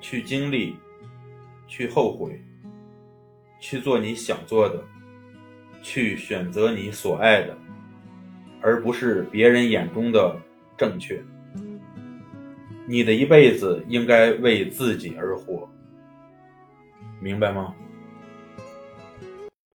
去经历去后悔去做你想做的去选择你所爱的而不是别人眼中的正确。你的一辈子应该为自己而活。明白吗？